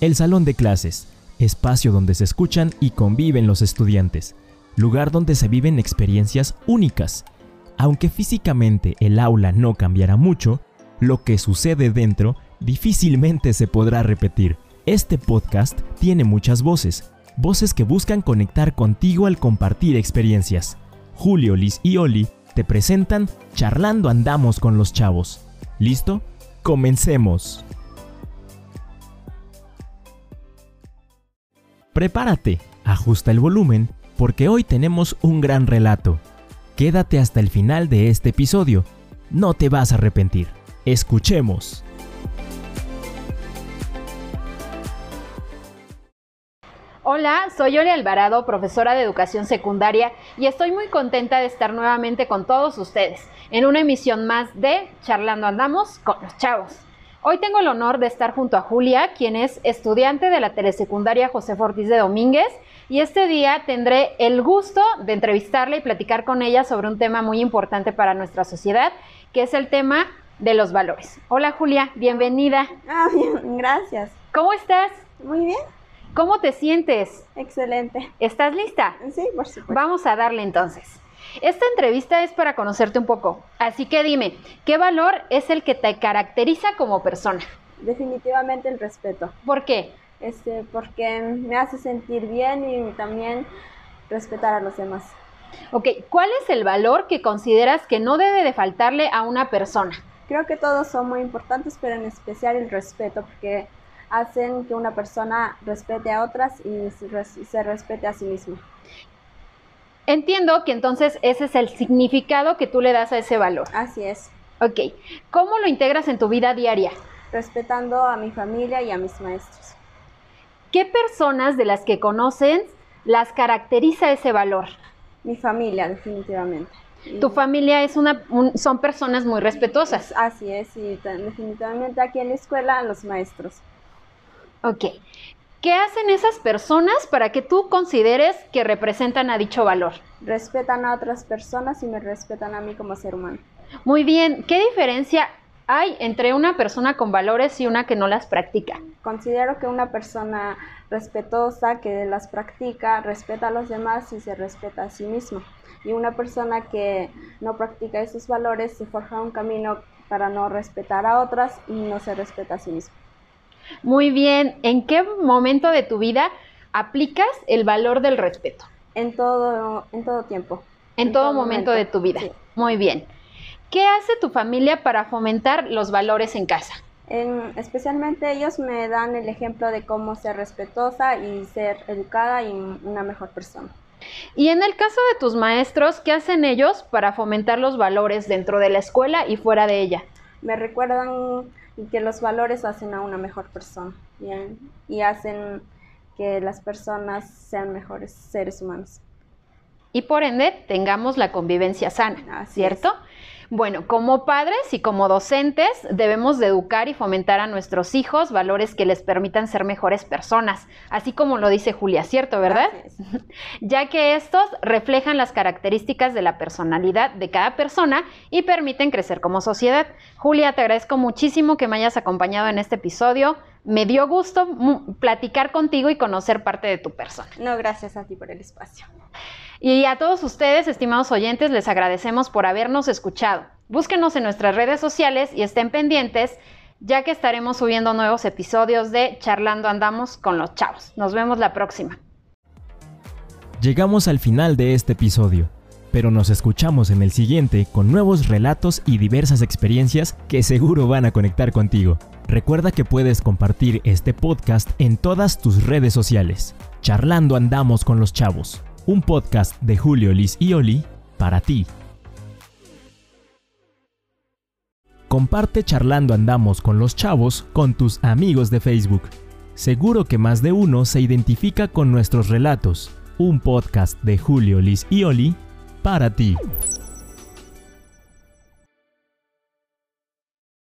El salón de clases, espacio donde se escuchan y conviven los estudiantes, lugar donde se viven experiencias únicas. Aunque físicamente el aula no cambiará mucho, lo que sucede dentro difícilmente se podrá repetir. Este podcast tiene muchas voces, voces que buscan conectar contigo al compartir experiencias. Julio, Liz y Oli te presentan Charlando Andamos con los Chavos. ¿Listo? Comencemos. Prepárate, ajusta el volumen, porque hoy tenemos un gran relato. Quédate hasta el final de este episodio. No te vas a arrepentir. Escuchemos. Hola, soy Oli Alvarado, profesora de educación secundaria, y estoy muy contenta de estar nuevamente con todos ustedes en una emisión más de Charlando Andamos con los Chavos. Hoy tengo el honor de estar junto a Julia, quien es estudiante de la telesecundaria José Ortiz de Domínguez, y este día tendré el gusto de entrevistarla y platicar con ella sobre un tema muy importante para nuestra sociedad, que es el tema de los valores. Hola Julia, bienvenida. Ah, bien, gracias. ¿Cómo estás? Muy bien. ¿Cómo te sientes? Excelente. ¿Estás lista? Sí, por supuesto. Vamos a darle entonces. Esta entrevista es para conocerte un poco, así que dime, ¿qué valor es el que te caracteriza como persona? Definitivamente el respeto. ¿Por qué? Este, porque me hace sentir bien y también respetar a los demás. Ok, ¿cuál es el valor que consideras que no debe de faltarle a una persona? Creo que todos son muy importantes, pero en especial el respeto, porque hacen que una persona respete a otras y se respete a sí misma. Entiendo que entonces ese es el significado que tú le das a ese valor. Así es. Ok, ¿cómo lo integras en tu vida diaria? Respetando a mi familia y a mis maestros. ¿Qué personas de las que conocen las caracteriza ese valor? Mi familia, definitivamente. Tu familia es una, son personas muy respetuosas. Así es, y definitivamente aquí en la escuela los maestros. Ok. ¿Qué hacen esas personas para que tú consideres que representan a dicho valor? Respetan a otras personas y me respetan a mí como ser humano. Muy bien. ¿Qué diferencia hay entre una persona con valores y una que no las practica? Considero que una persona respetuosa que las practica respeta a los demás y se respeta a sí mismo. Y una persona que no practica esos valores se forja un camino para no respetar a otras y no se respeta a sí mismo. Muy bien. ¿En qué momento de tu vida aplicas el valor del respeto? En todo, en todo tiempo. En, todo, momento, de tu vida. Muy bien. ¿Qué hace tu familia para fomentar los valores en casa? especialmente ellos me dan el ejemplo de cómo ser respetuosa y ser educada y una mejor persona. Y en el caso de tus maestros, ¿qué hacen ellos para fomentar los valores dentro de la escuela y fuera de ella? Me recuerdan y que los valores hacen a una mejor persona y hacen que las personas sean mejores seres humanos. Y por ende tengamos la convivencia sana, ¿cierto? Bueno, como padres y como docentes debemos de educar y fomentar a nuestros hijos valores que les permitan ser mejores personas, así como lo dice Julia, ¿cierto, verdad? ya que estos reflejan las características de la personalidad de cada persona y permiten crecer como sociedad. Julia, te agradezco muchísimo que me hayas acompañado en este episodio. Me dio gusto platicar contigo y conocer parte de tu persona. No, gracias a ti por el espacio. Y a todos ustedes, estimados oyentes, les agradecemos por habernos escuchado. Búsquenos en nuestras redes sociales y estén pendientes, ya que estaremos subiendo nuevos episodios de Charlando Andamos con los Chavos. Nos vemos la próxima. Llegamos al final de este episodio, pero nos escuchamos en el siguiente con nuevos relatos y diversas experiencias que seguro van a conectar contigo. Recuerda que puedes compartir este podcast en todas tus redes sociales. Charlando Andamos con los Chavos un podcast de Julio, Liz y Oli para ti. Comparte charlando andamos con los chavos con tus amigos de Facebook. Seguro que más de uno se identifica con nuestros relatos. Un podcast de Julio, Liz y Oli para ti.